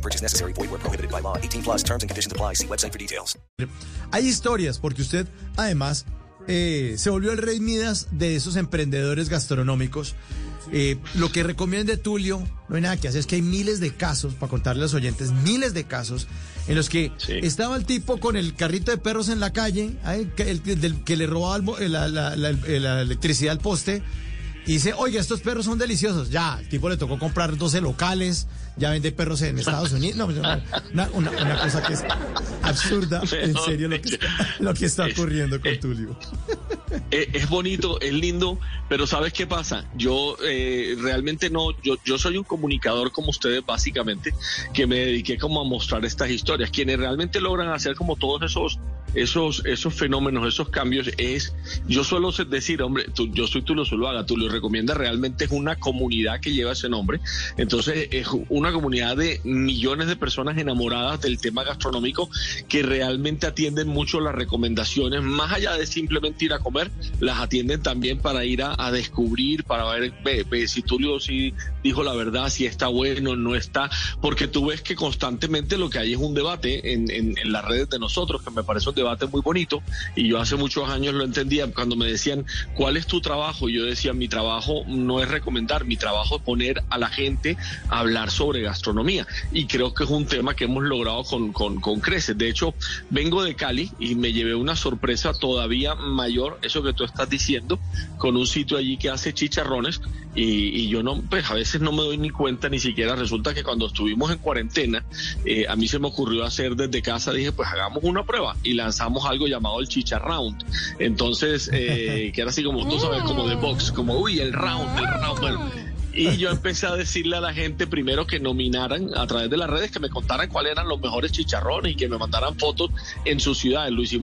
No purchase necessary. Void where prohibited by law. 18 plus terms and conditions apply. See website for details. Hay historias, porque usted, además, eh, se volvió el rey Midas de esos emprendedores gastronómicos. Eh, lo que recomiende Tulio, no hay nada que hacer, es que hay miles de casos, para contarle a los oyentes, miles de casos en los que Sí. estaba el tipo con el carrito de perros en la calle, ay, que, el, del- que le robaba el mo- la, la- la- la electricidad al poste, y dice, oiga, estos perros son deliciosos. Ya, el tipo le tocó comprar 12 locales, ya vende perros en Estados Unidos. No, pues, una, una- una- cosa que es absurda, en serio, lo que, lo que está ocurriendo con Tulio. Eh, es bonito, es lindo, pero ¿sabes qué pasa? Yo eh, realmente no, yo, yo soy un comunicador como ustedes básicamente, que me dediqué como a mostrar estas historias. Quienes realmente logran hacer como todos esos, esos, esos fenómenos, esos cambios, es, yo suelo decir, hombre, tú- yo soy Tulio Zuluaga, Tulio recomienda realmente es una comunidad que lleva ese nombre. Entonces es una comunidad de millones de personas enamoradas del tema gastronómico que realmente atienden mucho las recomendaciones, más allá de simplemente ir a comer, las atienden también para ir a, a descubrir, para ver ve, ve, si Tulio sí dijo la verdad, si está bueno, no está, porque tú ves que constantemente lo que hay es un debate en, en- en las redes de nosotros, que me parece un debate muy bonito, y yo hace muchos años lo entendía cuando me decían, ¿cuál es tu trabajo? Yo decía, mi trabajo no es recomendar, mi trabajo es poner a la gente a hablar sobre gastronomía, y creo que es un tema que hemos logrado con, con, con creces. De hecho, vengo de Cali y me llevé una sorpresa todavía mayor, eso que tú estás diciendo, con un sitio allí que hace chicharrones y, y yo no, pues a veces no me doy ni cuenta ni siquiera. Resulta que cuando estuvimos en cuarentena, eh, a mí se me ocurrió hacer desde casa, dije, pues hagamos una prueba y lanzamos algo llamado el chicharround. Entonces, eh, que era así como, tú sabes, como de box, como, uy, el round, el round, bueno. Y yo empecé a decirle a la gente primero que nominaran a través de las redes, que me contaran cuáles eran los mejores chicharrones y que me mandaran fotos en sus ciudades. Lo hicimos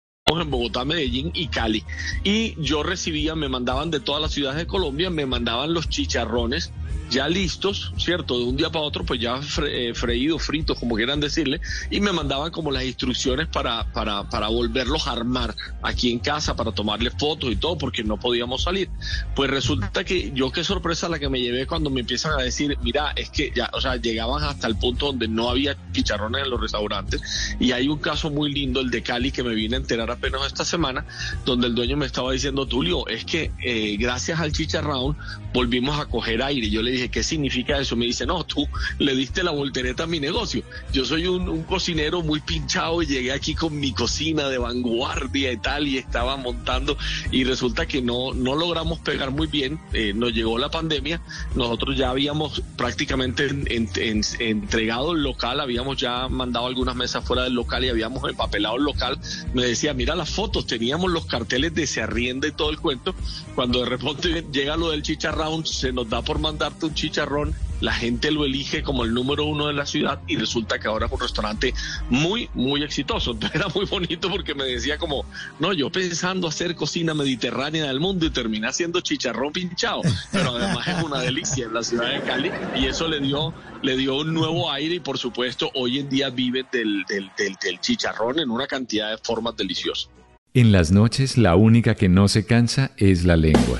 En Bogotá, Medellín y Cali. Y yo recibía, me mandaban de todas las ciudades de Colombia, me mandaban los chicharrones ya listos, ¿cierto? De un día para otro, pues ya eh, freídos, fritos, como quieran decirle, y me mandaban como las instrucciones para, para, para volverlos a armar aquí en casa, para tomarle fotos y todo, porque no podíamos salir. Pues resulta que yo qué sorpresa la que me llevé cuando me empiezan a decir, mira, es que ya, o sea, llegaban hasta el punto donde no había chicharrones en los restaurantes, y hay un caso muy lindo, el de Cali, que me vine a enterar apenas esta semana, donde el dueño me estaba diciendo, Tulio, es que eh, gracias al chicharrón volvimos a coger aire. Yo le dije, ¿qué significa eso? Me dice, no, tú le diste la voltereta a mi negocio. Yo soy un, cocinero muy pinchado y llegué aquí con mi cocina de vanguardia y tal, y estaba montando, y resulta que no, no logramos pegar muy bien. Eh, nos llegó la pandemia, nosotros ya habíamos prácticamente en- en- en- entregado el local, habíamos ya mandado algunas mesas fuera del local y habíamos empapelado el local. Me decía, mira las fotos, teníamos los carteles de se arrienda y todo el cuento. Cuando de repente llega lo del chicharrón, se nos da por mandarte un chicharrón, la gente lo elige como el número uno de la ciudad y resulta que ahora es un restaurante muy, muy exitoso. Era muy bonito porque me decía como, no, yo pensando hacer cocina mediterránea del mundo y terminé haciendo chicharrón pinchado, pero además es una delicia en la ciudad de Cali y eso le dio, le dio un nuevo aire y por supuesto hoy en día viven del, del, del, del chicharrón en una cantidad de formas deliciosas. En las noches la única que no se cansa es la lengua.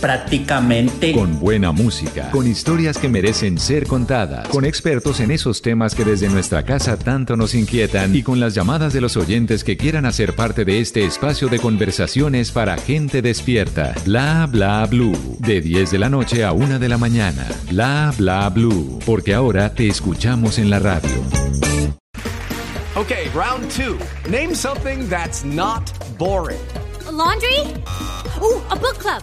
Prácticamente. Con buena música, con historias que merecen ser contadas, con expertos en esos temas que desde nuestra casa tanto nos inquietan y con las llamadas de los oyentes que quieran hacer parte de este espacio de conversaciones para gente despierta. Bla bla blue. De 10 de la noche a 1 de la mañana. Bla bla blue. Porque ahora te escuchamos en la radio. Okay, round two. Name something that's not boring. laundry? Ooh, a book club.